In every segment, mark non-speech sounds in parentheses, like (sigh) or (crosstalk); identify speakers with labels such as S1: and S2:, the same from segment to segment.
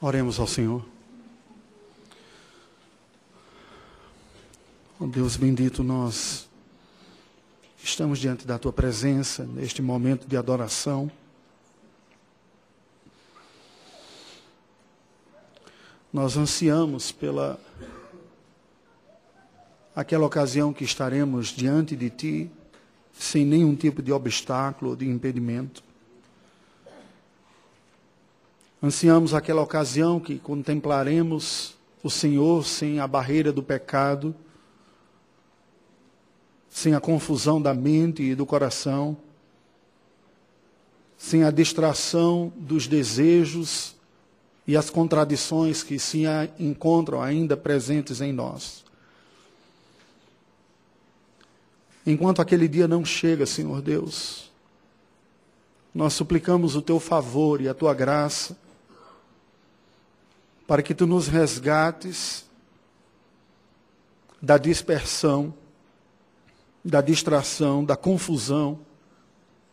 S1: Oremos ao Senhor. Oh Deus bendito, nós estamos diante da tua presença neste momento de adoração. Nós ansiamos pela aquela ocasião que estaremos diante de ti sem nenhum tipo de obstáculo ou de impedimento. Ansiamos aquela ocasião que contemplaremos o Senhor sem a barreira do pecado, sem a confusão da mente e do coração, sem a distração dos desejos e as contradições que se encontram ainda presentes em nós. Enquanto aquele dia não chega, Senhor Deus, nós suplicamos o teu favor e a tua graça para que tu nos resgates da dispersão, da distração, da confusão,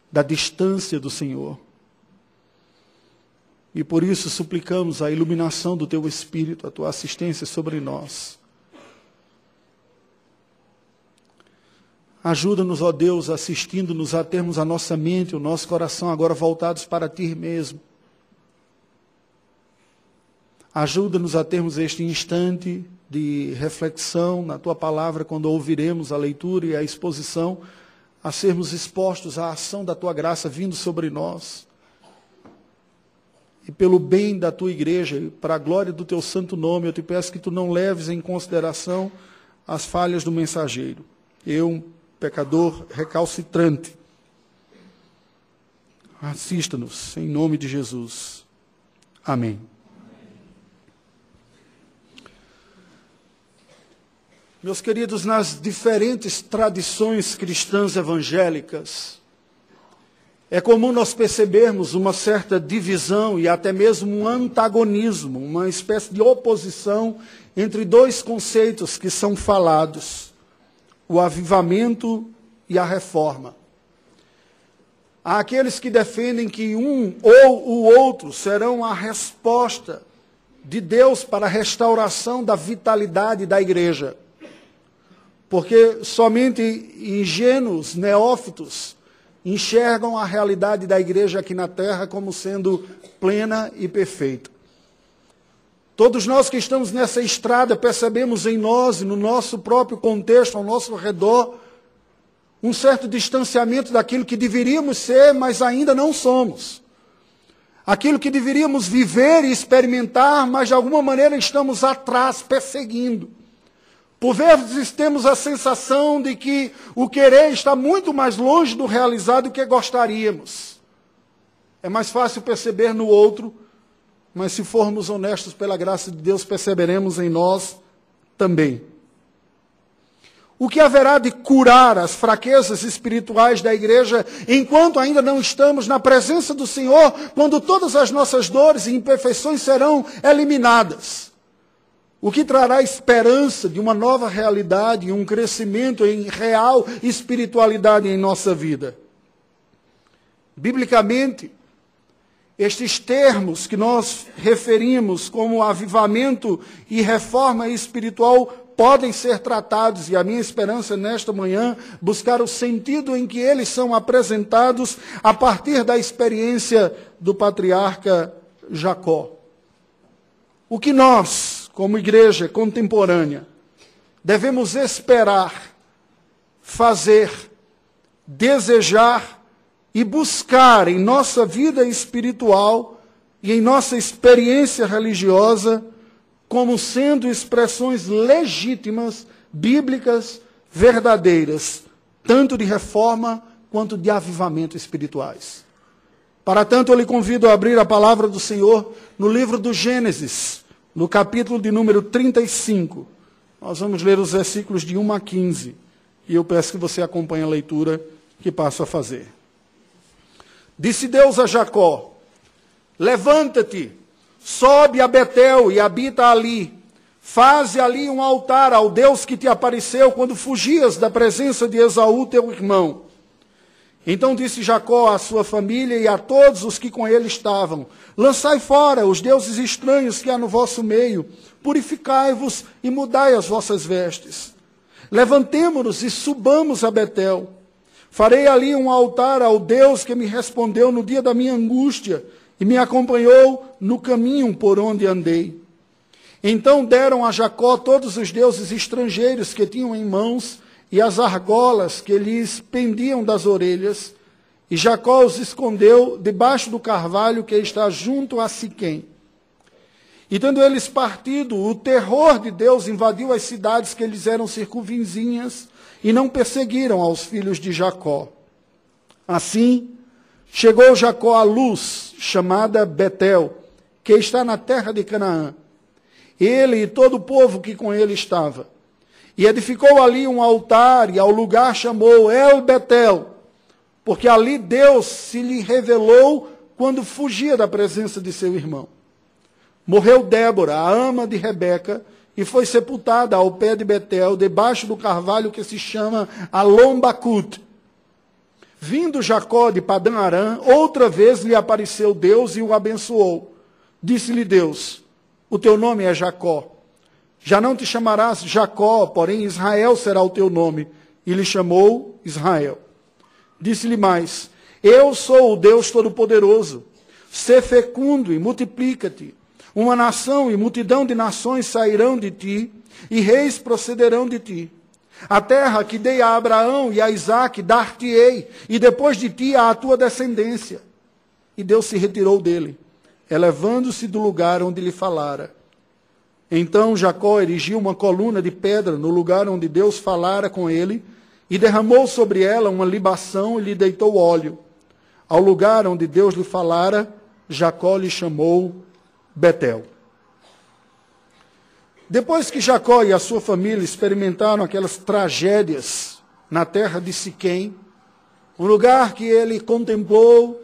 S1: da distância do Senhor. E por isso suplicamos a iluminação do teu Espírito, a tua assistência sobre nós. Ajuda-nos, ó Deus, assistindo-nos a termos a nossa mente, o nosso coração agora voltados para ti mesmo Ajuda-nos a termos este instante de reflexão na tua palavra quando ouviremos a leitura e a exposição, a sermos expostos à ação da tua graça vindo sobre nós. E pelo bem da tua igreja, e para a glória do teu santo nome, eu te peço que tu não leves em consideração as falhas do mensageiro. Eu, um pecador recalcitrante. Assista-nos, em nome de Jesus. Amém. Meus queridos, nas diferentes tradições cristãs evangélicas, é comum nós percebermos uma certa divisão e até mesmo um antagonismo, uma espécie de oposição entre dois conceitos que são falados: o avivamento e a reforma. Há aqueles que defendem que um ou o outro serão a resposta de Deus para a restauração da vitalidade da igreja. Porque somente ingênuos, neófitos, enxergam a realidade da igreja aqui na terra como sendo plena e perfeita. Todos nós que estamos nessa estrada percebemos em nós no nosso próprio contexto, ao nosso redor, um certo distanciamento daquilo que deveríamos ser, mas ainda não somos. Aquilo que deveríamos viver e experimentar, mas de alguma maneira estamos atrás, perseguindo. Por vezes temos a sensação de que o querer está muito mais longe do realizado do que gostaríamos. É mais fácil perceber no outro, mas se formos honestos pela graça de Deus, perceberemos em nós também. O que haverá de curar as fraquezas espirituais da igreja enquanto ainda não estamos na presença do Senhor, quando todas as nossas dores e imperfeições serão eliminadas? O que trará esperança de uma nova realidade um crescimento em real espiritualidade em nossa vida. Biblicamente, estes termos que nós referimos como avivamento e reforma espiritual podem ser tratados, e a minha esperança nesta manhã, buscar o sentido em que eles são apresentados a partir da experiência do patriarca Jacó. O que nós, como igreja contemporânea, devemos esperar, fazer, desejar e buscar em nossa vida espiritual e em nossa experiência religiosa como sendo expressões legítimas, bíblicas, verdadeiras, tanto de reforma quanto de avivamento espirituais. Para tanto, eu lhe convido a abrir a palavra do Senhor no livro do Gênesis, no capítulo de número 35. Nós vamos ler os versículos de 1 a 15. E eu peço que você acompanhe a leitura que passo a fazer. Disse Deus a Jacó: Levanta-te, sobe a Betel e habita ali. Faze ali um altar ao Deus que te apareceu quando fugias da presença de Esaú, teu irmão. Então disse Jacó à sua família e a todos os que com ele estavam: Lançai fora os deuses estranhos que há no vosso meio, purificai-vos e mudai as vossas vestes. Levantemo-nos e subamos a Betel. Farei ali um altar ao Deus que me respondeu no dia da minha angústia e me acompanhou no caminho por onde andei. Então deram a Jacó todos os deuses estrangeiros que tinham em mãos e as argolas que lhes pendiam das orelhas, e Jacó os escondeu debaixo do carvalho que está junto a Siquém. E tendo eles partido, o terror de Deus invadiu as cidades que lhes eram circunvizinhas e não perseguiram aos filhos de Jacó. Assim, chegou Jacó à luz, chamada Betel, que está na terra de Canaã. Ele e todo o povo que com ele estava. E edificou ali um altar, e ao lugar chamou El Betel, porque ali Deus se lhe revelou quando fugia da presença de seu irmão. Morreu Débora, a ama de Rebeca, e foi sepultada ao pé de Betel, debaixo do carvalho que se chama Alombacut. Vindo Jacó de Padã Arã, outra vez lhe apareceu Deus e o abençoou. Disse-lhe Deus: O teu nome é Jacó já não te chamarás Jacó, porém Israel será o teu nome. E lhe chamou Israel. Disse-lhe mais: Eu sou o Deus Todo-Poderoso. Sê fecundo e multiplica-te. Uma nação e multidão de nações sairão de ti, e reis procederão de ti. A terra que dei a Abraão e a Isaque dar-te-ei, e depois de ti a tua descendência. E Deus se retirou dele, elevando-se do lugar onde lhe falara. Então Jacó erigiu uma coluna de pedra no lugar onde Deus falara com ele, e derramou sobre ela uma libação e lhe deitou óleo. Ao lugar onde Deus lhe falara, Jacó lhe chamou Betel. Depois que Jacó e a sua família experimentaram aquelas tragédias na terra de Siquém, um lugar que ele contemplou,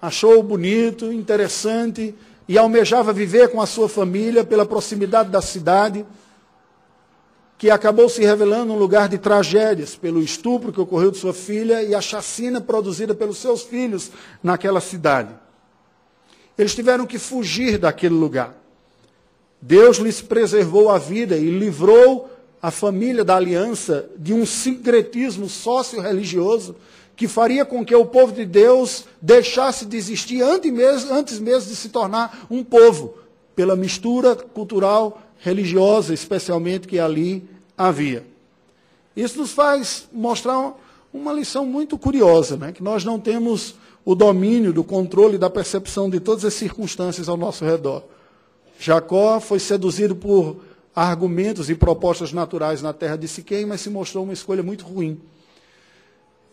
S1: achou bonito, interessante, e almejava viver com a sua família pela proximidade da cidade, que acabou se revelando um lugar de tragédias, pelo estupro que ocorreu de sua filha e a chacina produzida pelos seus filhos naquela cidade. Eles tiveram que fugir daquele lugar. Deus lhes preservou a vida e livrou a família da aliança de um sincretismo sócio-religioso que faria com que o povo de Deus deixasse de existir antes mesmo, antes mesmo de se tornar um povo, pela mistura cultural, religiosa, especialmente, que ali havia. Isso nos faz mostrar uma lição muito curiosa, né? que nós não temos o domínio do controle da percepção de todas as circunstâncias ao nosso redor. Jacó foi seduzido por argumentos e propostas naturais na terra de Siquém, mas se mostrou uma escolha muito ruim.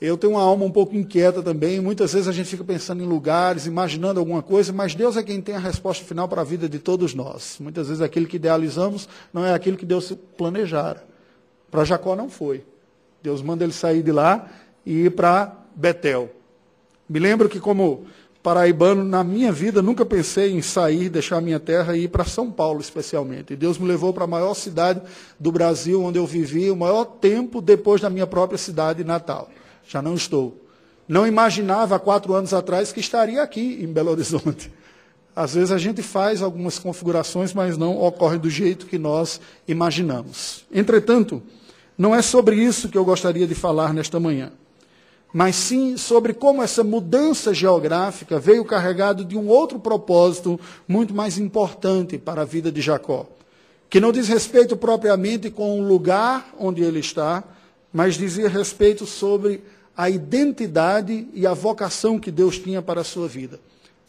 S1: Eu tenho uma alma um pouco inquieta também. Muitas vezes a gente fica pensando em lugares, imaginando alguma coisa, mas Deus é quem tem a resposta final para a vida de todos nós. Muitas vezes aquilo que idealizamos não é aquilo que Deus planejara. Para Jacó não foi. Deus manda ele sair de lá e ir para Betel. Me lembro que, como paraibano, na minha vida nunca pensei em sair, deixar minha terra e ir para São Paulo, especialmente. E Deus me levou para a maior cidade do Brasil, onde eu vivi o maior tempo depois da minha própria cidade natal já não estou. Não imaginava há quatro anos atrás que estaria aqui em Belo Horizonte. Às vezes a gente faz algumas configurações, mas não ocorre do jeito que nós imaginamos. Entretanto, não é sobre isso que eu gostaria de falar nesta manhã, mas sim sobre como essa mudança geográfica veio carregado de um outro propósito muito mais importante para a vida de Jacó, que não diz respeito propriamente com o lugar onde ele está, mas dizia respeito sobre a identidade e a vocação que Deus tinha para a sua vida.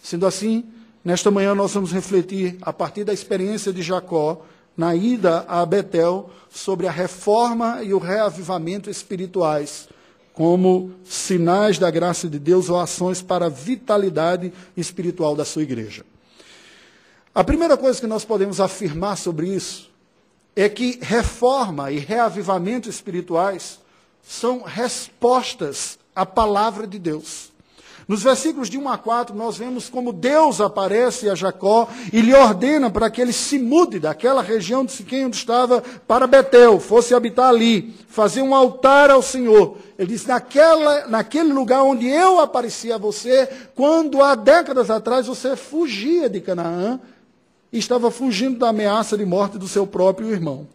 S1: Sendo assim, nesta manhã nós vamos refletir, a partir da experiência de Jacó, na ida a Betel, sobre a reforma e o reavivamento espirituais, como sinais da graça de Deus ou ações para a vitalidade espiritual da sua igreja. A primeira coisa que nós podemos afirmar sobre isso é que reforma e reavivamento espirituais são respostas à palavra de Deus. Nos versículos de 1 a 4, nós vemos como Deus aparece a Jacó e lhe ordena para que ele se mude daquela região de Siquém onde estava para Betel, fosse habitar ali, fazer um altar ao Senhor. Ele diz: naquela, naquele lugar onde eu apareci a você, quando há décadas atrás você fugia de Canaã e estava fugindo da ameaça de morte do seu próprio irmão.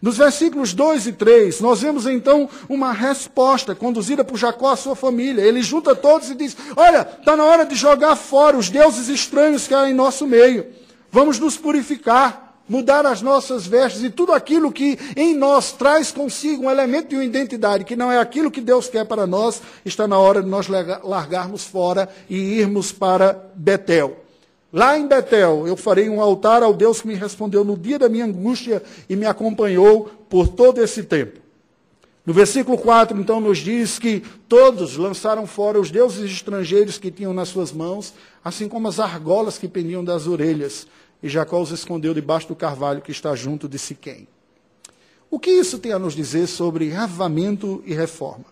S1: Nos versículos 2 e 3, nós vemos então uma resposta conduzida por Jacó à sua família. Ele junta todos e diz: Olha, está na hora de jogar fora os deuses estranhos que há em nosso meio. Vamos nos purificar, mudar as nossas vestes e tudo aquilo que em nós traz consigo um elemento de uma identidade, que não é aquilo que Deus quer para nós, está na hora de nós largarmos fora e irmos para Betel. Lá em Betel, eu farei um altar ao Deus que me respondeu no dia da minha angústia e me acompanhou por todo esse tempo. No versículo 4, então, nos diz que todos lançaram fora os deuses estrangeiros que tinham nas suas mãos, assim como as argolas que pendiam das orelhas, e Jacó os escondeu debaixo do carvalho que está junto de Siquém. O que isso tem a nos dizer sobre reavivamento e reforma?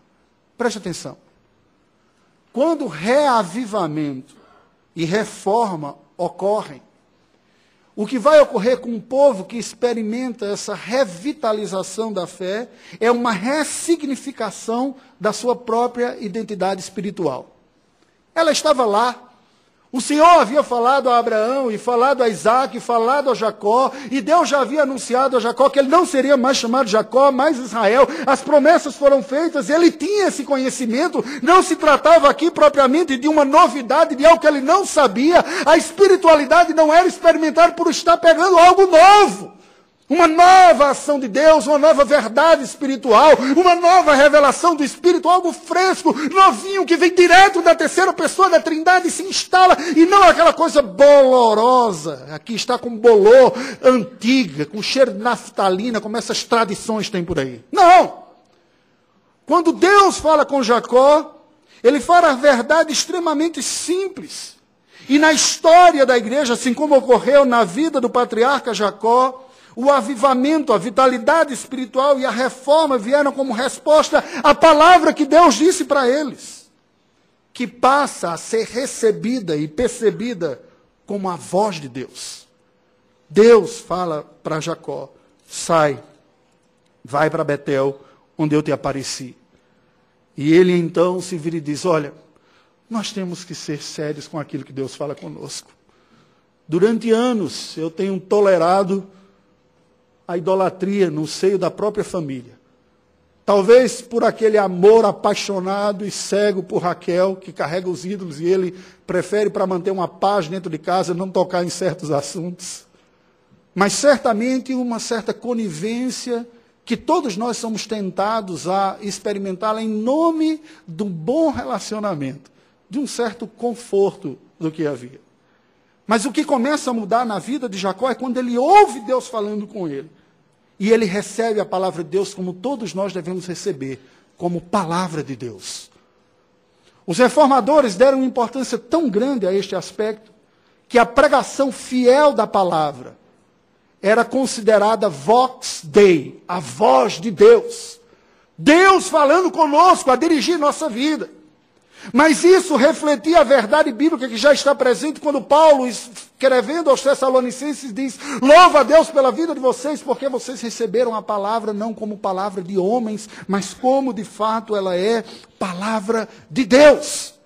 S1: Preste atenção. Quando reavivamento e reforma ocorrem. O que vai ocorrer com um povo que experimenta essa revitalização da fé é uma ressignificação da sua própria identidade espiritual. Ela estava lá, o Senhor havia falado a Abraão, e falado a Isaac, e falado a Jacó, e Deus já havia anunciado a Jacó que ele não seria mais chamado Jacó, mas Israel. As promessas foram feitas, ele tinha esse conhecimento. Não se tratava aqui propriamente de uma novidade, de algo que ele não sabia. A espiritualidade não era experimentar por estar pegando algo novo. Uma nova ação de Deus, uma nova verdade espiritual, uma nova revelação do Espírito, algo fresco, novinho, que vem direto da terceira pessoa da Trindade e se instala, e não aquela coisa bolorosa, aqui está com bolor, antiga, com cheiro de naftalina, como essas tradições têm por aí. Não! Quando Deus fala com Jacó, ele fala a verdade extremamente simples. E na história da igreja, assim como ocorreu na vida do patriarca Jacó, o avivamento, a vitalidade espiritual e a reforma vieram como resposta à palavra que Deus disse para eles, que passa a ser recebida e percebida como a voz de Deus. Deus fala para Jacó: sai, vai para Betel, onde eu te apareci. E ele então se vira e diz: Olha, nós temos que ser sérios com aquilo que Deus fala conosco. Durante anos eu tenho tolerado a idolatria no seio da própria família. Talvez por aquele amor apaixonado e cego por Raquel, que carrega os ídolos e ele prefere, para manter uma paz dentro de casa, não tocar em certos assuntos. Mas certamente uma certa conivência que todos nós somos tentados a experimentá-la em nome do bom relacionamento, de um certo conforto do que havia. Mas o que começa a mudar na vida de Jacó é quando ele ouve Deus falando com ele. E ele recebe a palavra de Deus como todos nós devemos receber, como palavra de Deus. Os reformadores deram importância tão grande a este aspecto, que a pregação fiel da palavra era considerada vox dei, a voz de Deus. Deus falando conosco a dirigir nossa vida. Mas isso refletia a verdade bíblica que já está presente quando Paulo, escrevendo aos Tessalonicenses, diz: Louva a Deus pela vida de vocês, porque vocês receberam a palavra não como palavra de homens, mas como de fato ela é palavra de Deus.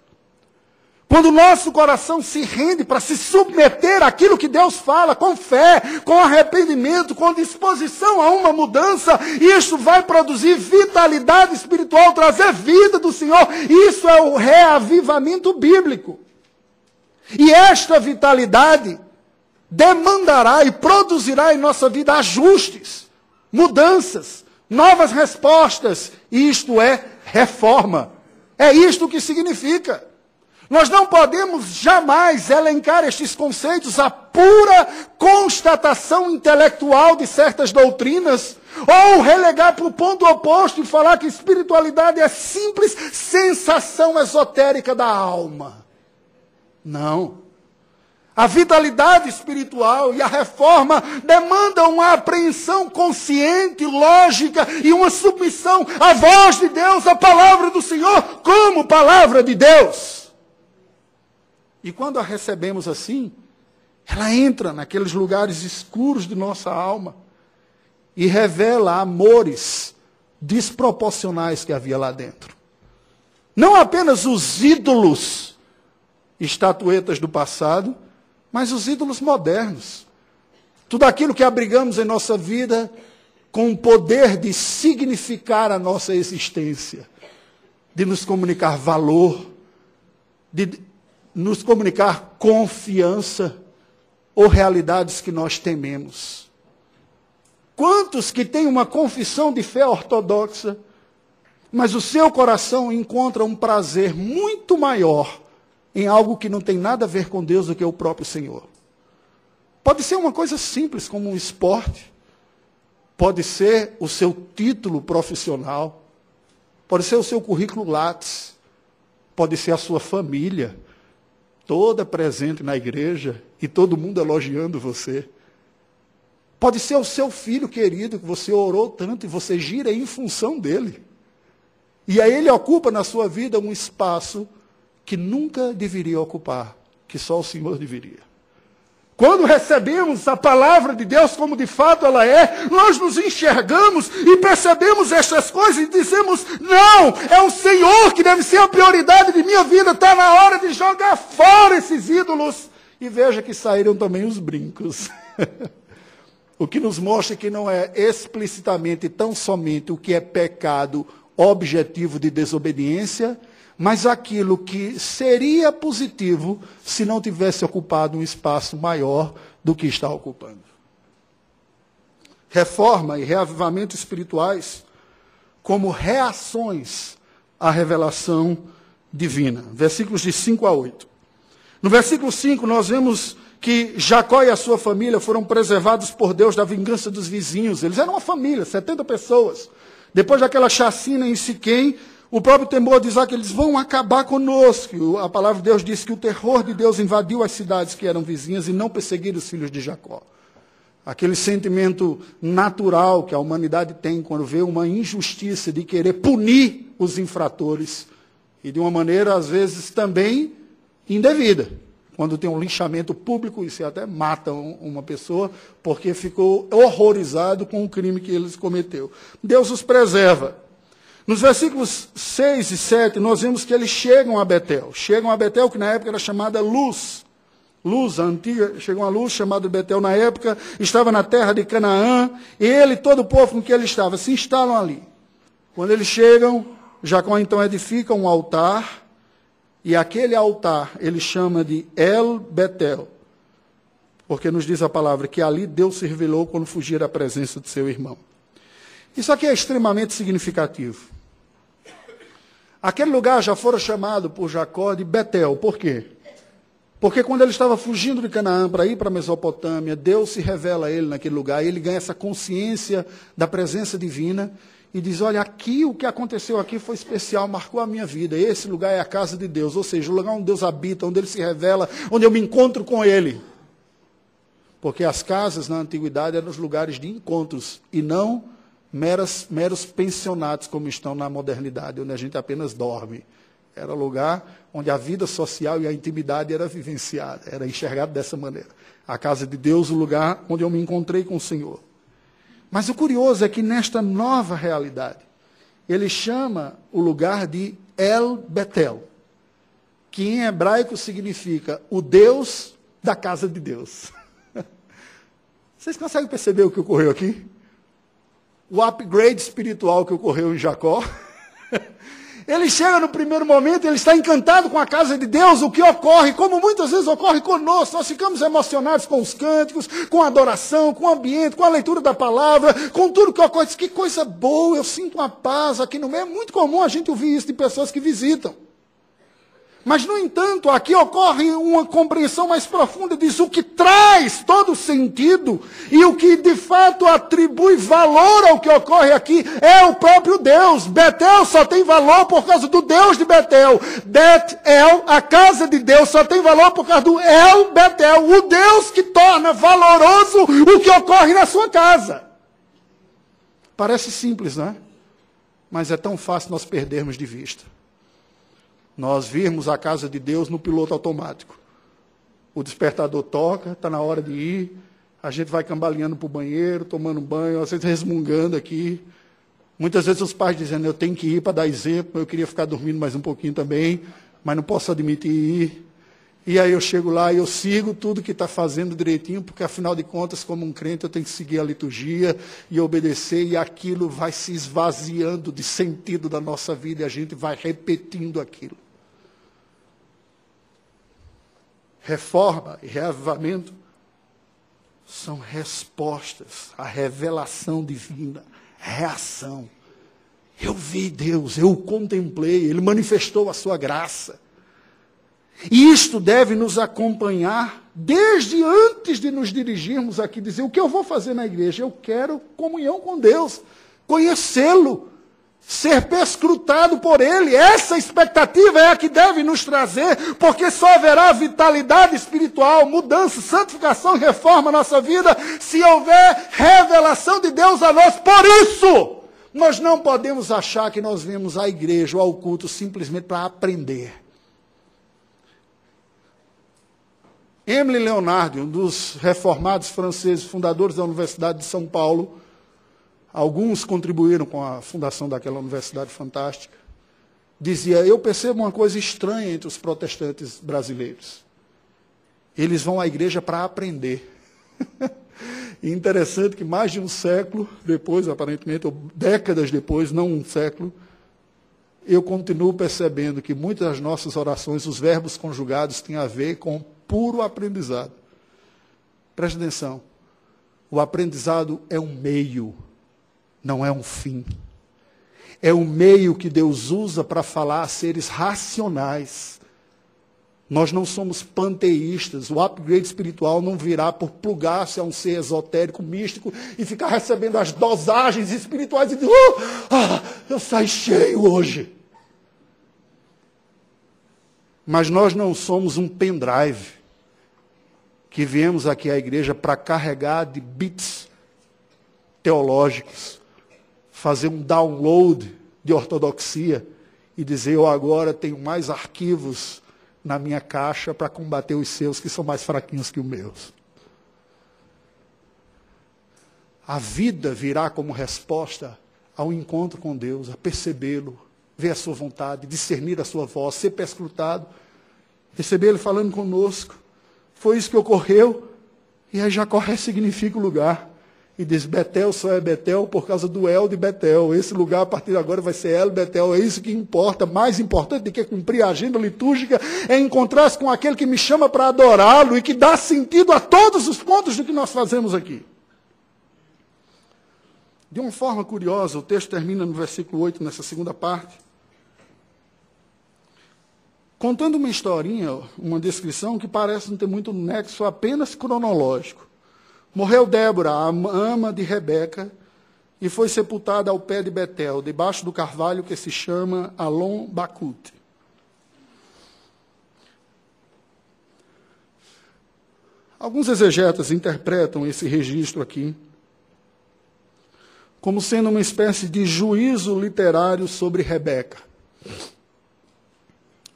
S1: Quando o nosso coração se rende para se submeter àquilo que Deus fala, com fé, com arrependimento, com disposição a uma mudança, isso vai produzir vitalidade espiritual, trazer vida do Senhor. Isso é o reavivamento bíblico. E esta vitalidade demandará e produzirá em nossa vida ajustes, mudanças, novas respostas, isto é reforma. É isto que significa. Nós não podemos jamais elencar estes conceitos a pura constatação intelectual de certas doutrinas, ou relegar para o ponto oposto e falar que espiritualidade é simples sensação esotérica da alma. Não. A vitalidade espiritual e a reforma demandam uma apreensão consciente, lógica e uma submissão à voz de Deus, à palavra do Senhor, como palavra de Deus. E quando a recebemos assim, ela entra naqueles lugares escuros de nossa alma e revela amores desproporcionais que havia lá dentro. Não apenas os ídolos, estatuetas do passado, mas os ídolos modernos. Tudo aquilo que abrigamos em nossa vida com o poder de significar a nossa existência, de nos comunicar valor, de nos comunicar confiança ou realidades que nós tememos. Quantos que têm uma confissão de fé ortodoxa, mas o seu coração encontra um prazer muito maior em algo que não tem nada a ver com Deus do que o próprio Senhor? Pode ser uma coisa simples, como um esporte, pode ser o seu título profissional, pode ser o seu currículo Lattes, pode ser a sua família, toda presente na igreja e todo mundo elogiando você. Pode ser o seu filho querido, que você orou tanto e você gira em função dele. E aí ele ocupa na sua vida um espaço que nunca deveria ocupar, que só o Senhor deveria. Quando recebemos a palavra de Deus como de fato ela é, nós nos enxergamos e percebemos estas coisas e dizemos: não, é o Senhor que deve ser a prioridade de minha vida, está na hora de jogar fora esses ídolos. E veja que saíram também os brincos. (laughs) O que nos mostra que não é explicitamente tão somente o que é pecado objetivo de desobediência, mas aquilo que seria positivo se não tivesse ocupado um espaço maior do que está ocupando. Reforma e reavivamento espirituais como reações à revelação divina. Versículos de 5 a 8. No versículo 5, nós vemos que Jacó e a sua família foram preservados por Deus da vingança dos vizinhos. Eles eram uma família, 70 pessoas. Depois daquela chacina em Siquém, o próprio temor diz que eles vão acabar conosco. A palavra de Deus diz que o terror de Deus invadiu as cidades que eram vizinhas e não perseguiram os filhos de Jacó. Aquele sentimento natural que a humanidade tem quando vê uma injustiça de querer punir os infratores e de uma maneira, às vezes, também indevida. Quando tem um linchamento público, e se até matam uma pessoa porque ficou horrorizado com o crime que eles cometeu. Deus os preserva. Nos versículos 6 e 7, nós vemos que eles chegam a Betel. Chegam a Betel, que na época era chamada Luz. Luz, a antiga, chegou a luz chamada Betel na época, estava na terra de Canaã, e ele, todo o povo com que ele estava, se instalam ali. Quando eles chegam, Jacó então edifica um altar, e aquele altar ele chama de El Betel, porque nos diz a palavra que ali Deus se revelou quando fugia da presença de seu irmão. Isso aqui é extremamente significativo. Aquele lugar já fora chamado por Jacó de Betel. Por quê? Porque quando ele estava fugindo de Canaã para ir para a Mesopotâmia, Deus se revela a ele naquele lugar, e ele ganha essa consciência da presença divina, e diz: Olha, aqui o que aconteceu aqui foi especial, marcou a minha vida. Esse lugar é a casa de Deus, ou seja, o lugar onde Deus habita, onde ele se revela, onde eu me encontro com ele. Porque as casas na antiguidade eram os lugares de encontros e não meras, meros pensionatos como estão na modernidade, onde a gente apenas dorme. Era lugar onde a vida social e a intimidade era vivenciada, era enxergado dessa maneira. A casa de Deus, o lugar onde eu me encontrei com o Senhor. Mas o curioso é que nesta nova realidade, ele chama o lugar de El Betel, que em hebraico significa o Deus da casa de Deus. (laughs) Vocês conseguem perceber o que ocorreu aqui? O upgrade espiritual que ocorreu em Jacó. (laughs) Ele chega no primeiro momento, ele está encantado com a casa de Deus, o que ocorre, como muitas vezes ocorre conosco, nós ficamos emocionados com os cânticos, com a adoração, com o ambiente, com a leitura da palavra, com tudo que ocorre. Que coisa boa, eu sinto uma paz aqui no meio. É muito comum a gente ouvir isso de pessoas que visitam. Mas, no entanto, aqui ocorre uma compreensão mais profunda disso, o que traz todo sentido e o que de fato atribui valor ao que ocorre aqui é o próprio Deus. Betel só tem valor por causa do Deus de Betel. Betel, a casa de Deus, só tem valor por causa do El Betel, o Deus que torna valoroso o que ocorre na sua casa. Parece simples, não é? Mas é tão fácil nós perdermos de vista nós virmos a casa de Deus no piloto automático. o despertador toca, está na hora de ir, a gente vai cambaleando para o banheiro, tomando banho, às vezes resmungando aqui. Muitas vezes os pais dizendo, eu tenho que ir para dar exemplo, eu queria ficar dormindo mais um pouquinho também, mas não posso admitir ir. E aí eu chego lá e eu sigo tudo que está fazendo direitinho, porque afinal de contas, como um crente, eu tenho que seguir a liturgia e obedecer, e aquilo vai se esvaziando de sentido da nossa vida e a gente vai repetindo aquilo. Reforma e reavivamento são respostas à revelação divina, reação. Eu vi Deus, eu o contemplei, Ele manifestou a sua graça. E isto deve nos acompanhar desde antes de nos dirigirmos aqui, dizer o que eu vou fazer na igreja. Eu quero comunhão com Deus, conhecê-lo, ser perscrutado por Ele. Essa expectativa é a que deve nos trazer, porque só haverá vitalidade espiritual, mudança, santificação reforma na nossa vida se houver revelação de Deus a nós. Por isso, nós não podemos achar que nós vemos à igreja ou ao culto simplesmente para aprender. Emily Leonardi, um dos reformados franceses, fundadores da Universidade de São Paulo, alguns contribuíram com a fundação daquela universidade fantástica, dizia: Eu percebo uma coisa estranha entre os protestantes brasileiros. Eles vão à igreja para aprender. (laughs) interessante que mais de um século depois, aparentemente, ou décadas depois, não um século, eu continuo percebendo que muitas das nossas orações, os verbos conjugados, têm a ver com puro aprendizado. Preste atenção. O aprendizado é um meio, não é um fim. É o meio que Deus usa para falar a seres racionais. Nós não somos panteístas. O upgrade espiritual não virá por plugar-se a um ser esotérico, místico e ficar recebendo as dosagens espirituais e dizer: oh, ah, eu saí cheio hoje. Mas nós não somos um pendrive que viemos aqui à igreja para carregar de bits teológicos, fazer um download de ortodoxia e dizer eu agora tenho mais arquivos na minha caixa para combater os seus que são mais fraquinhos que os meus. A vida virá como resposta ao encontro com Deus, a percebê-lo, ver a sua vontade, discernir a sua voz, ser perscrutado, receber Ele falando conosco. Foi isso que ocorreu. E aí Jacó ressignifica o lugar. E diz, Betel só é Betel por causa do El de Betel. Esse lugar, a partir de agora, vai ser El Betel. É isso que importa. Mais importante do que cumprir a agenda litúrgica é encontrar-se com aquele que me chama para adorá-lo e que dá sentido a todos os pontos do que nós fazemos aqui. De uma forma curiosa, o texto termina no versículo 8, nessa segunda parte contando uma historinha, uma descrição que parece não ter muito nexo apenas cronológico. Morreu Débora, a ama de Rebeca, e foi sepultada ao pé de Betel, debaixo do carvalho que se chama Alon Bacute. Alguns exegetas interpretam esse registro aqui como sendo uma espécie de juízo literário sobre Rebeca.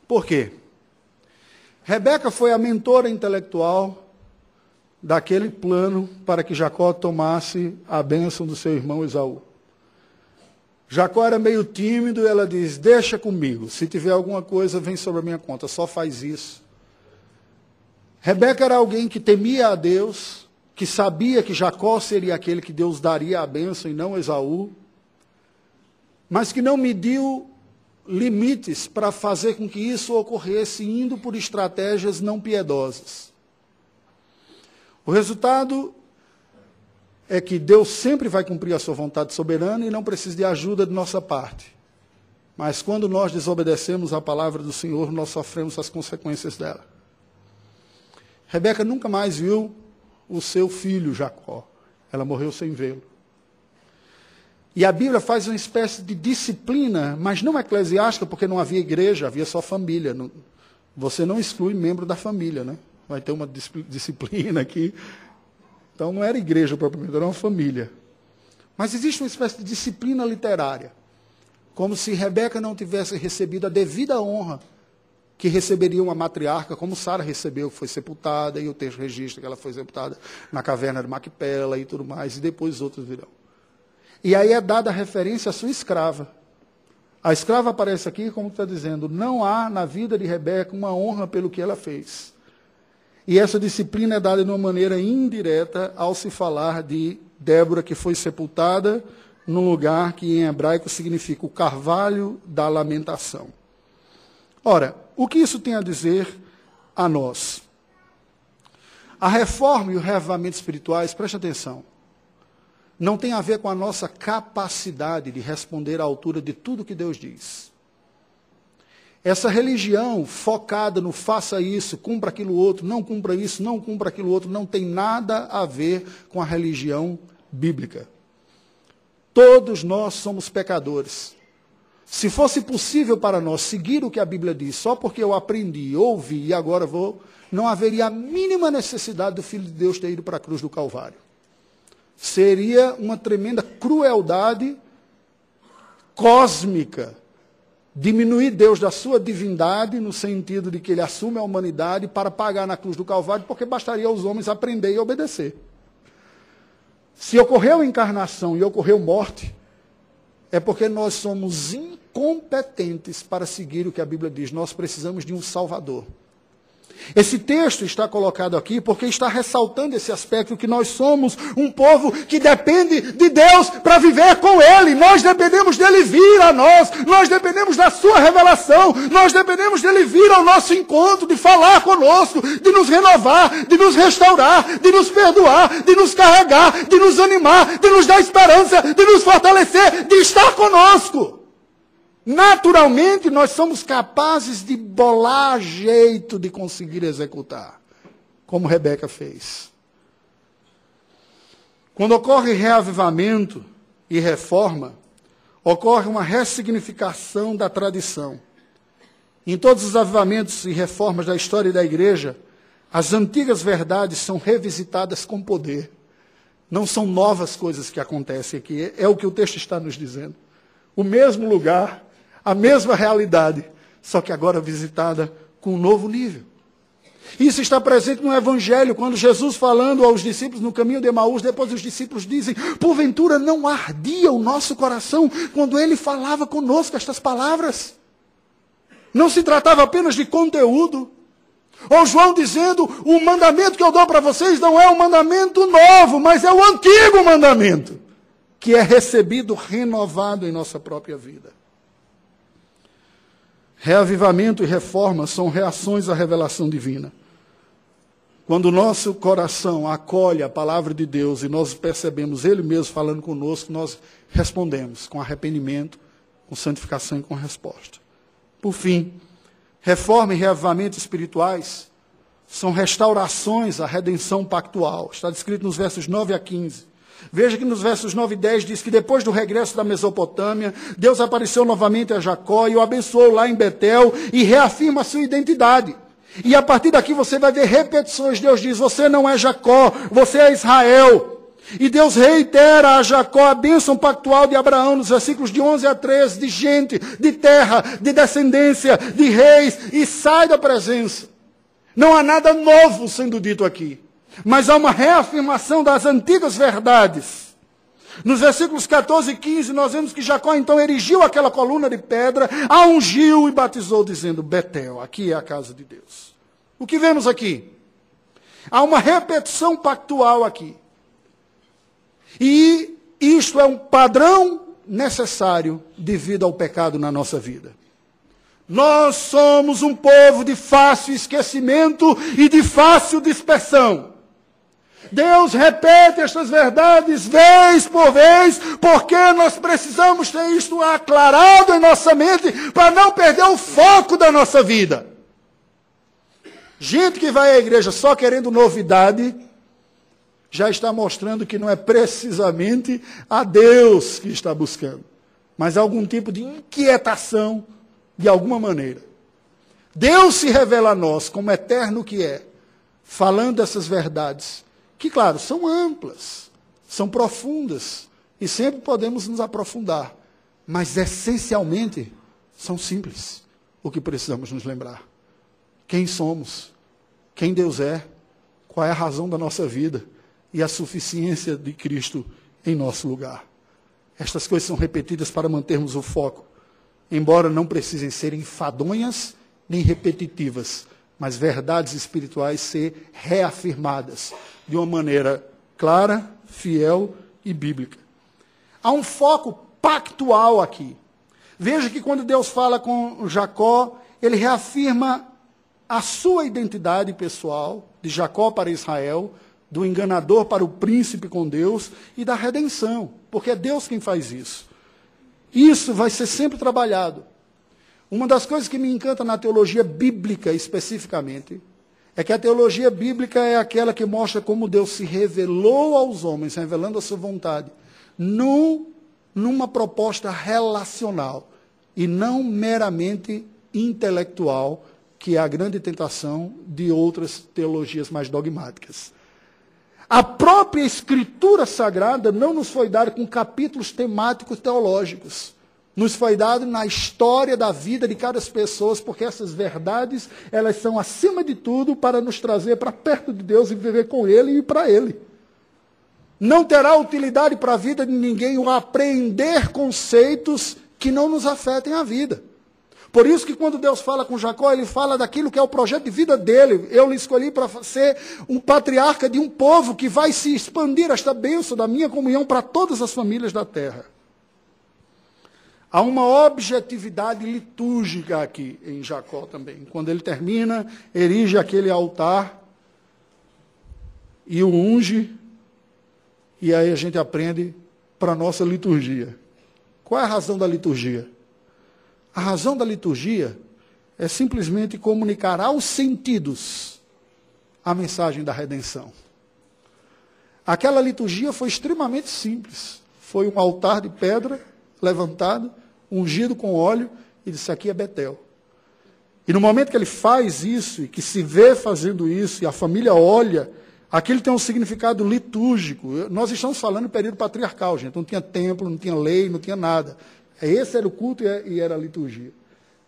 S1: Por quê? Rebeca foi a mentora intelectual daquele plano para que Jacó tomasse a bênção do seu irmão Esaú. Jacó era meio tímido e ela diz: Deixa comigo, se tiver alguma coisa, vem sobre a minha conta, só faz isso. Rebeca era alguém que temia a Deus, que sabia que Jacó seria aquele que Deus daria a bênção e não Esaú, mas que não mediu limites para fazer com que isso ocorresse, indo por estratégias não piedosas. O resultado é que Deus sempre vai cumprir a sua vontade soberana e não precisa de ajuda de nossa parte. Mas quando nós desobedecemos a palavra do Senhor, nós sofremos as consequências dela. Rebeca nunca mais viu o seu filho Jacó. Ela morreu sem vê-lo. E a Bíblia faz uma espécie de disciplina, mas não eclesiástica, porque não havia igreja, havia só família. você não exclui membro da família, né? Vai ter uma disciplina aqui. Então não era igreja propriamente, era uma família. Mas existe uma espécie de disciplina literária. Como se Rebeca não tivesse recebido a devida honra que receberia uma matriarca, como Sara recebeu, foi sepultada, e o texto registra que ela foi sepultada na caverna de Macpela e tudo mais, e depois os outros virão. E aí é dada a referência à sua escrava. A escrava aparece aqui, como está dizendo, não há na vida de Rebeca uma honra pelo que ela fez. E essa disciplina é dada de uma maneira indireta ao se falar de Débora, que foi sepultada num lugar que em hebraico significa o carvalho da lamentação. Ora, o que isso tem a dizer a nós? A reforma e o reavivamento espirituais, preste atenção, não tem a ver com a nossa capacidade de responder à altura de tudo que Deus diz. Essa religião focada no faça isso, cumpra aquilo outro, não cumpra isso, não cumpra aquilo outro, não tem nada a ver com a religião bíblica. Todos nós somos pecadores. Se fosse possível para nós seguir o que a Bíblia diz, só porque eu aprendi, ouvi e agora vou, não haveria a mínima necessidade do Filho de Deus ter ido para a cruz do Calvário. Seria uma tremenda crueldade cósmica diminuir Deus da sua divindade, no sentido de que ele assume a humanidade para pagar na cruz do Calvário, porque bastaria aos homens aprender e obedecer. Se ocorreu encarnação e ocorreu morte, é porque nós somos incompetentes para seguir o que a Bíblia diz. Nós precisamos de um Salvador. Esse texto está colocado aqui porque está ressaltando esse aspecto que nós somos um povo que depende de Deus para viver com Ele. Nós dependemos dele vir a nós, nós dependemos da Sua revelação, nós dependemos dele vir ao nosso encontro, de falar conosco, de nos renovar, de nos restaurar, de nos perdoar, de nos carregar, de nos animar, de nos dar esperança, de nos fortalecer, de estar conosco. Naturalmente, nós somos capazes de bolar jeito de conseguir executar, como Rebeca fez. Quando ocorre reavivamento e reforma, ocorre uma ressignificação da tradição. Em todos os avivamentos e reformas da história da igreja, as antigas verdades são revisitadas com poder. Não são novas coisas que acontecem aqui, é o que o texto está nos dizendo. O mesmo lugar, a mesma realidade, só que agora visitada com um novo nível. Isso está presente no Evangelho, quando Jesus falando aos discípulos no caminho de Emaús, depois os discípulos dizem, porventura não ardia o nosso coração quando ele falava conosco estas palavras? Não se tratava apenas de conteúdo. Ou João dizendo, o mandamento que eu dou para vocês não é um mandamento novo, mas é o antigo mandamento, que é recebido renovado em nossa própria vida. Reavivamento e reforma são reações à revelação divina. Quando o nosso coração acolhe a palavra de Deus e nós percebemos Ele mesmo falando conosco, nós respondemos com arrependimento, com santificação e com resposta. Por fim, reforma e reavivamento espirituais são restaurações à redenção pactual. Está descrito nos versos 9 a 15. Veja que nos versos 9 e 10 diz que depois do regresso da Mesopotâmia, Deus apareceu novamente a Jacó e o abençoou lá em Betel e reafirma a sua identidade. E a partir daqui você vai ver repetições. Deus diz: Você não é Jacó, você é Israel. E Deus reitera a Jacó a bênção pactual de Abraão nos versículos de 11 a 13, de gente, de terra, de descendência, de reis, e sai da presença. Não há nada novo sendo dito aqui mas há uma reafirmação das antigas verdades. Nos versículos 14 e 15, nós vemos que Jacó então erigiu aquela coluna de pedra, a ungiu e batizou, dizendo: Betel, aqui é a casa de Deus. O que vemos aqui? Há uma repetição pactual aqui. E isto é um padrão necessário devido ao pecado na nossa vida. Nós somos um povo de fácil esquecimento e de fácil dispersão. Deus repete estas verdades vez por vez, porque nós precisamos ter isto aclarado em nossa mente para não perder o foco da nossa vida. Gente que vai à igreja só querendo novidade, já está mostrando que não é precisamente a Deus que está buscando, mas algum tipo de inquietação de alguma maneira. Deus se revela a nós como eterno que é, falando essas verdades que, claro, são amplas, são profundas, e sempre podemos nos aprofundar, mas essencialmente são simples, o que precisamos nos lembrar. quem somos, quem Deus é, qual é a razão da nossa vida e a suficiência de Cristo em nosso lugar. Estas coisas são repetidas para mantermos o foco, embora não precisem ser enfadonhas nem repetitivas, mas verdades espirituais ser reafirmadas de uma maneira clara, fiel e bíblica. Há um foco pactual aqui. Veja que quando Deus fala com Jacó, ele reafirma a sua identidade pessoal, de Jacó para Israel, do enganador para o príncipe com Deus e da redenção, porque é Deus quem faz isso. Isso vai ser sempre trabalhado. Uma das coisas que me encanta na teologia bíblica especificamente é que a teologia bíblica é aquela que mostra como Deus se revelou aos homens, revelando a sua vontade, num, numa proposta relacional e não meramente intelectual, que é a grande tentação de outras teologias mais dogmáticas. A própria Escritura Sagrada não nos foi dada com capítulos temáticos teológicos. Nos foi dado na história da vida de cada pessoa, porque essas verdades, elas são acima de tudo para nos trazer para perto de Deus e viver com Ele e para Ele. Não terá utilidade para a vida de ninguém o apreender conceitos que não nos afetem a vida. Por isso que quando Deus fala com Jacó, ele fala daquilo que é o projeto de vida dele. Eu lhe escolhi para ser um patriarca de um povo que vai se expandir esta bênção da minha comunhão para todas as famílias da terra. Há uma objetividade litúrgica aqui em Jacó também. Quando ele termina, erige aquele altar e o unge, e aí a gente aprende para a nossa liturgia. Qual é a razão da liturgia? A razão da liturgia é simplesmente comunicar aos sentidos a mensagem da redenção. Aquela liturgia foi extremamente simples. Foi um altar de pedra levantado, ungido com óleo, e disse: Aqui é Betel. E no momento que ele faz isso, e que se vê fazendo isso, e a família olha, aquilo tem um significado litúrgico. Nós estamos falando em período patriarcal, gente. Não tinha templo, não tinha lei, não tinha nada. Esse era o culto e era a liturgia.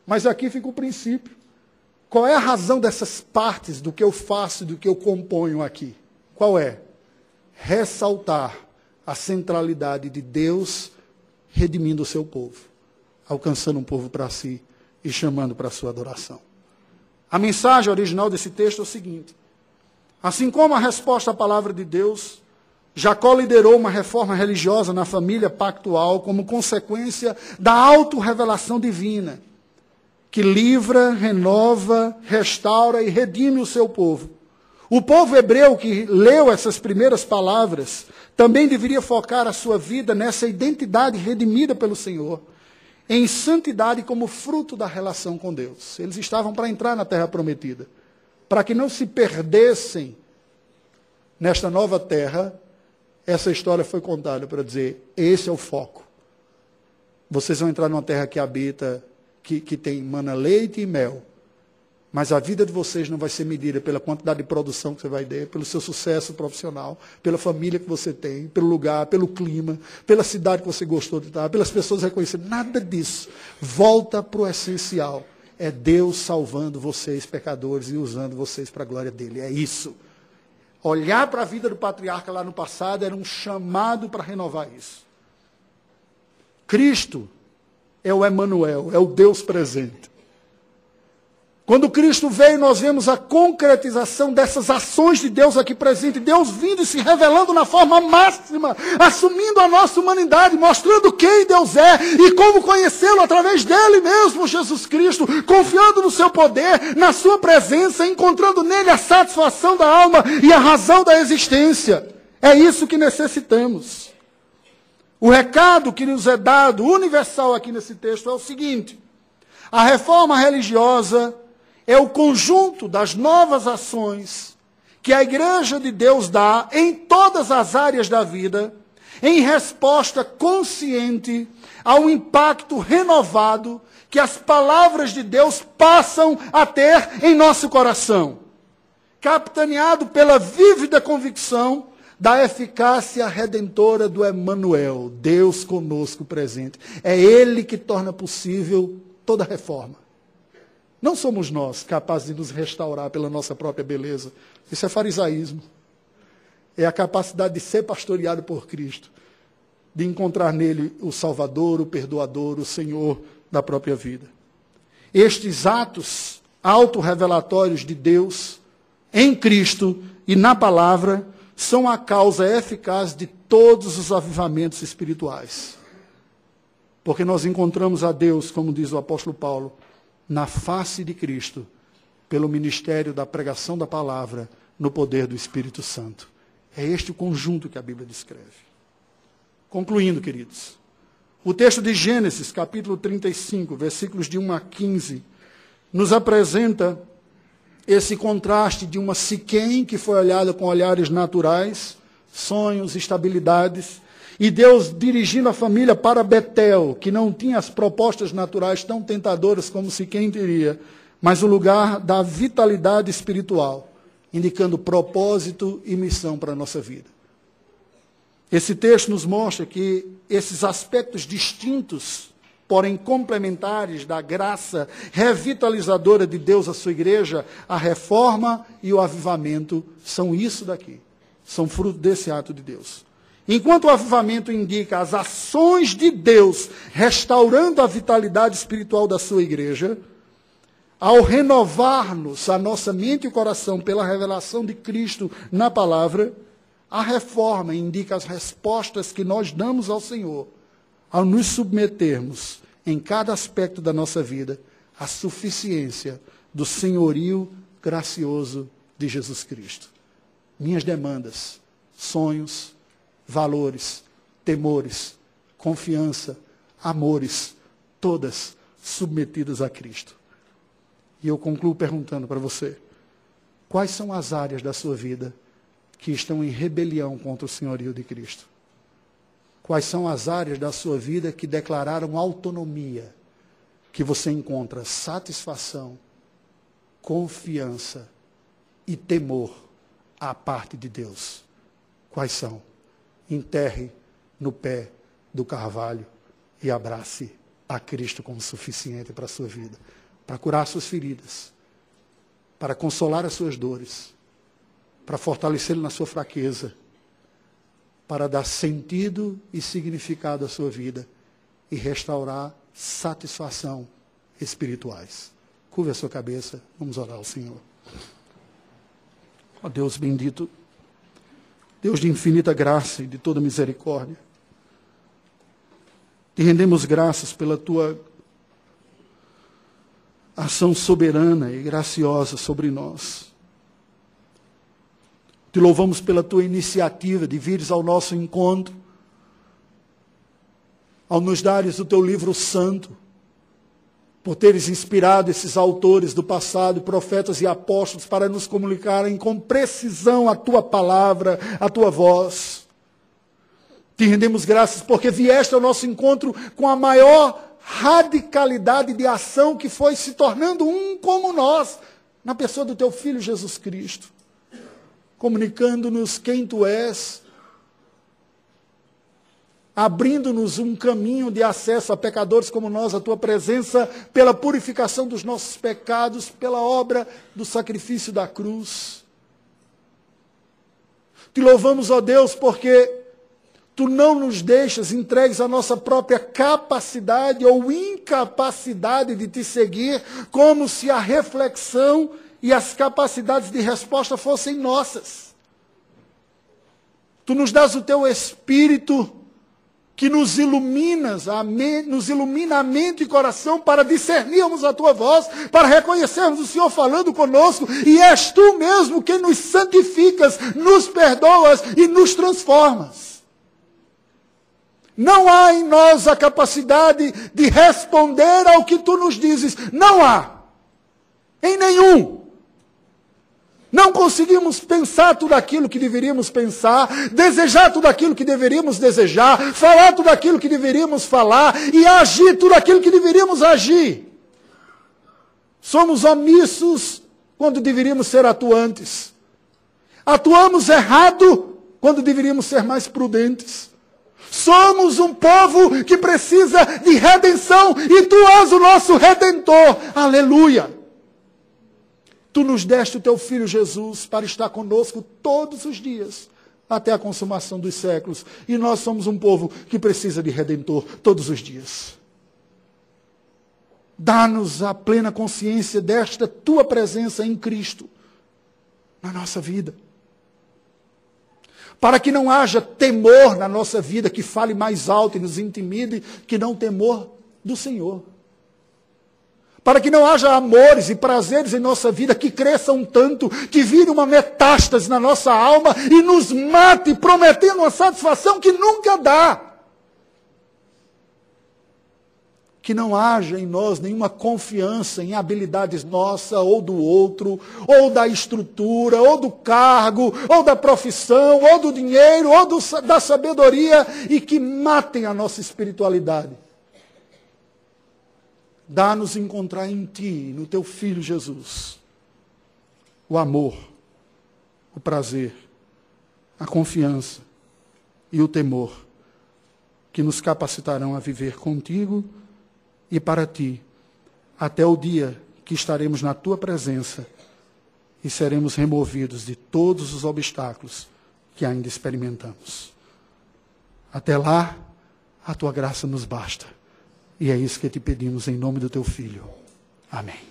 S1: Mas aqui fica o princípio. Qual é a razão dessas partes do que eu faço, do que eu componho aqui? Qual é? Ressaltar a centralidade de Deus redimindo o seu povo, alcançando um povo para si e chamando para a sua adoração. A mensagem original desse texto é o seguinte: assim como a resposta à palavra de Deus Jacó liderou uma reforma religiosa na família pactual como consequência da autorrevelação divina, que livra, renova, restaura e redime o seu povo. O povo hebreu que leu essas primeiras palavras também deveria focar a sua vida nessa identidade redimida pelo Senhor, em santidade como fruto da relação com Deus. Eles estavam para entrar na terra prometida, para que não se perdessem nesta nova terra essa história foi contada para dizer: esse é o foco. Vocês vão entrar numa terra que habita, que, que tem mana leite e mel. Mas a vida de vocês não vai ser medida pela quantidade de produção que você vai ter, pelo seu sucesso profissional, pela família que você tem, pelo lugar, pelo clima, pela cidade que você gostou de estar, pelas pessoas reconhecidas. Nada disso. Volta para o essencial. É Deus salvando vocês, pecadores, e usando vocês para a glória dele. É isso. Olhar para a vida do patriarca lá no passado era um chamado para renovar isso. Cristo é o Emanuel, é o Deus presente. Quando Cristo veio, nós vemos a concretização dessas ações de Deus aqui presente. Deus vindo e se revelando na forma máxima, assumindo a nossa humanidade, mostrando quem Deus é e como conhecê-lo através dele mesmo, Jesus Cristo, confiando no seu poder, na sua presença, encontrando nele a satisfação da alma e a razão da existência. É isso que necessitamos. O recado que nos é dado, universal aqui nesse texto, é o seguinte: a reforma religiosa é o conjunto das novas ações que a Igreja de Deus dá em todas as áreas da vida, em resposta consciente ao impacto renovado que as palavras de Deus passam a ter em nosso coração, capitaneado pela vívida convicção da eficácia redentora do Emmanuel, Deus conosco presente. É ele que torna possível toda reforma. Não somos nós capazes de nos restaurar pela nossa própria beleza. Isso é farisaísmo. É a capacidade de ser pastoreado por Cristo, de encontrar nele o Salvador, o Perdoador, o Senhor da própria vida. Estes atos autorrevelatórios de Deus em Cristo e na palavra são a causa eficaz de todos os avivamentos espirituais. Porque nós encontramos a Deus, como diz o apóstolo Paulo, na face de Cristo, pelo ministério da pregação da palavra, no poder do Espírito Santo. É este o conjunto que a Bíblia descreve. Concluindo, queridos, o texto de Gênesis, capítulo 35, versículos de 1 a 15, nos apresenta esse contraste de uma Siquém que foi olhada com olhares naturais, sonhos, estabilidades, e Deus dirigindo a família para Betel, que não tinha as propostas naturais tão tentadoras como Siquém teria, mas o lugar da vitalidade espiritual, indicando propósito e missão para a nossa vida. Esse texto nos mostra que esses aspectos distintos, porém complementares da graça revitalizadora de Deus à sua igreja, a reforma e o avivamento, são isso daqui. São fruto desse ato de Deus. Enquanto o avivamento indica as ações de Deus restaurando a vitalidade espiritual da sua igreja, ao renovar-nos a nossa mente e o coração pela revelação de Cristo na palavra, a reforma indica as respostas que nós damos ao Senhor ao nos submetermos em cada aspecto da nossa vida à suficiência do senhorio gracioso de Jesus Cristo. Minhas demandas, sonhos, valores, temores, confiança, amores, todas submetidas a Cristo. E eu concluo perguntando para você: quais são as áreas da sua vida que estão em rebelião contra o senhorio de Cristo? Quais são as áreas da sua vida que declararam autonomia, que você encontra satisfação, confiança e temor à parte de Deus? Quais são? Enterre no pé do carvalho e abrace a Cristo como suficiente para a sua vida, para curar suas feridas, para consolar as suas dores, para fortalecê-lo na sua fraqueza, para dar sentido e significado à sua vida e restaurar satisfação espirituais. Curva a sua cabeça, vamos orar ao Senhor. Ó Deus bendito, Deus de infinita graça e de toda misericórdia. Te rendemos graças pela tua ação soberana e graciosa sobre nós. Te louvamos pela tua iniciativa de vires ao nosso encontro, ao nos dares o teu livro santo por teres inspirado esses autores do passado, profetas e apóstolos, para nos comunicarem com precisão a tua palavra, a tua voz. Te rendemos graças porque vieste ao nosso encontro com a maior radicalidade de ação que foi se tornando um como nós, na pessoa do teu filho Jesus Cristo, comunicando-nos quem tu és, abrindo-nos um caminho de acesso a pecadores como nós, a tua presença, pela purificação dos nossos pecados, pela obra do sacrifício da cruz. Te louvamos, ó Deus, porque tu não nos deixas entregues à nossa própria capacidade ou incapacidade de te seguir, como se a reflexão e as capacidades de resposta fossem nossas. Tu nos dás o teu espírito que nos iluminas, nos ilumina a mente e coração para discernirmos a tua voz, para reconhecermos o Senhor falando conosco, e és tu mesmo quem nos santificas, nos perdoas e nos transformas. Não há em nós a capacidade de responder ao que tu nos dizes. Não há. Em nenhum. Não conseguimos pensar tudo aquilo que deveríamos pensar, desejar tudo aquilo que deveríamos desejar, falar tudo aquilo que deveríamos falar e agir tudo aquilo que deveríamos agir. Somos omissos quando deveríamos ser atuantes. Atuamos errado quando deveríamos ser mais prudentes. Somos um povo que precisa de redenção e tu és o nosso redentor. Aleluia. Tu nos deste o teu filho Jesus para estar conosco todos os dias, até a consumação dos séculos. E nós somos um povo que precisa de redentor todos os dias. Dá-nos a plena consciência desta tua presença em Cristo na nossa vida. Para que não haja temor na nossa vida que fale mais alto e nos intimide, que não temor do Senhor. Para que não haja amores e prazeres em nossa vida que cresçam tanto, que vire uma metástase na nossa alma e nos mate, prometendo uma satisfação que nunca dá. que não haja em nós nenhuma confiança em habilidades nossa ou do outro, ou da estrutura, ou do cargo, ou da profissão, ou do dinheiro, ou do, da sabedoria, e que matem a nossa espiritualidade. Dá-nos encontrar em Ti, no Teu Filho Jesus, o amor, o prazer, a confiança e o temor que nos capacitarão a viver contigo e para ti, até o dia que estaremos na tua presença e seremos removidos de todos os obstáculos que ainda experimentamos. Até lá, a tua graça nos basta. E é isso que te pedimos em nome do teu filho. Amém.